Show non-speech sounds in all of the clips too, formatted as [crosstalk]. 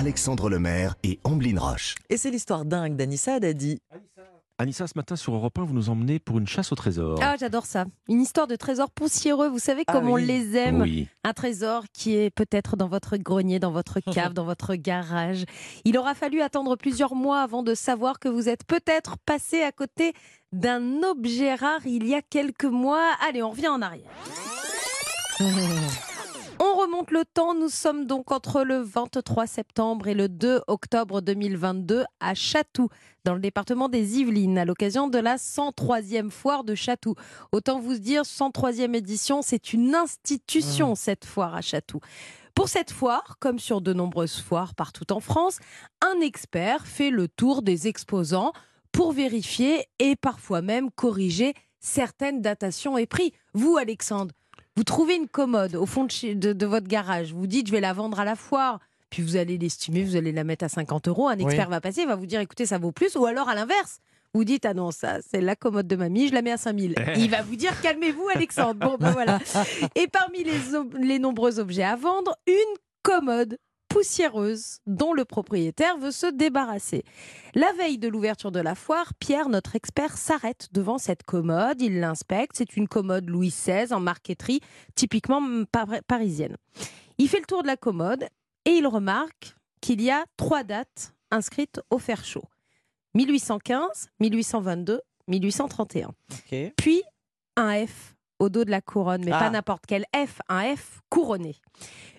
Alexandre Lemaire et Amblin Roche. Et c'est l'histoire dingue d'Anissa Dadi. Anissa, ce matin sur Europe 1, vous nous emmenez pour une chasse au trésor. Ah, j'adore ça. Une histoire de trésor poussiéreux. Vous savez Ah comme on les aime. Oui. Un trésor qui est peut-être dans votre grenier, dans votre [laughs] cave, dans votre garage. Il aura fallu attendre plusieurs mois avant de savoir que vous êtes peut-être passé à côté d'un objet rare il y a quelques mois. Allez, on revient en arrière. [laughs] On remonte le temps, nous sommes donc entre le 23 septembre et le 2 octobre 2022 à Chatou, dans le département des Yvelines, à l'occasion de la 103e foire de Chatou. Autant vous dire, 103e édition, c'est une institution cette foire à Chatou. Pour cette foire, comme sur de nombreuses foires partout en France, un expert fait le tour des exposants pour vérifier et parfois même corriger certaines datations et prix. Vous, Alexandre, vous trouvez une commode au fond de, chez- de- de votre garage, vous dites je vais la vendre à la foire, puis vous allez l'estimer, vous allez la mettre à 50 euros, un expert va passer, il va vous dire écoutez ça vaut plus, ou alors à l'inverse. Vous dites, ah non, ça, c'est la commode de mamie, je la mets à 5000. [laughs] Il va vous dire, calmez-vous, Alexandre. Bon, ben voilà. [laughs] Et parmi les nombreux objets à vendre, une commode poussiéreuse dont le propriétaire veut se débarrasser. La veille de l'ouverture de la foire, Pierre, notre expert, s'arrête devant cette commode, il l'inspecte, c'est une commode Louis XVI en marqueterie, typiquement par- parisienne. Il fait le tour de la commode et il remarque qu'il y a trois dates inscrites au fer chaud. 1815, 1822, 1831. Ok. Puis un F au dos de la couronne, mais Ah. pas n'importe quel F, un F couronné.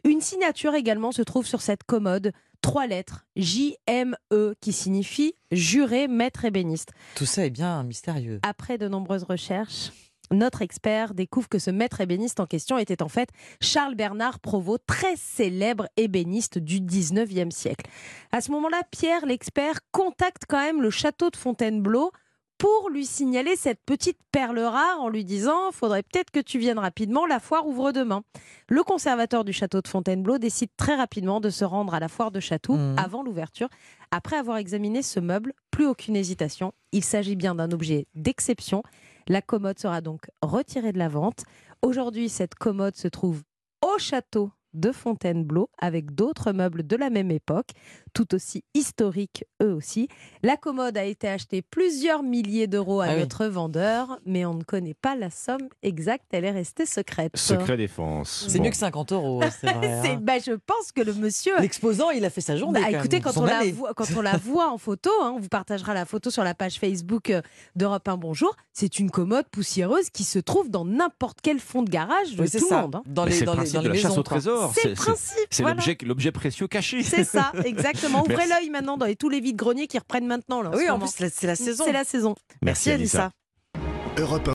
Une signature également se trouve sur cette commode, trois lettres, J-M-E, qui signifie juré maître ébéniste. Tout ça est bien mystérieux. Après de nombreuses recherches, notre expert découvre que ce maître ébéniste en question était en fait Charles Bernard Provost, très célèbre ébéniste du 19e siècle. À ce moment-là, Pierre, l'expert, contacte quand même le château de Fontainebleau pour lui signaler cette petite perle rare en lui disant faudrait peut-être que tu viennes rapidement, la foire ouvre demain. Le conservateur du château de Fontainebleau décide très rapidement de se rendre à la foire de Château Mhm. avant l'ouverture. Après avoir examiné ce meuble, plus aucune hésitation, il s'agit bien d'un objet d'exception. La commode sera donc retirée de la vente. Aujourd'hui, cette commode se trouve au château de Fontainebleau avec d'autres meubles de la même époque, tout aussi historiques eux aussi. La commode a été achetée plusieurs milliers d'euros à Ah oui. notre vendeur, mais on ne connaît pas la somme exacte, elle est restée secrète. Secret défense. C'est Bon. mieux que 50 euros, c'est vrai. [laughs] C'est- hein. bah, je pense que le monsieur L'exposant, il a fait sa journée. bah, quand écoutez, quand on, la voit, quand on la [laughs] voit en photo, hein, on vous partagera la photo sur la page Facebook euh, d'Europe 1 Bonjour, c'est une commode poussiéreuse qui se trouve dans n'importe quel fond de garage de Oui, tout ça. le monde. hein. Dans les, dans le les, principe dans de les chasse au trésor. C'est le principe. C'est voilà. l'objet, l'objet précieux caché. C'est ça, exactement. [laughs] Ouvrez Merci. l'œil maintenant dans les- tous les vides greniers qui reprennent maintenant. Là, en Oui, ce en moment. plus, c'est la- saison. C'est la saison. Merci, Anissa. Anissa. Europe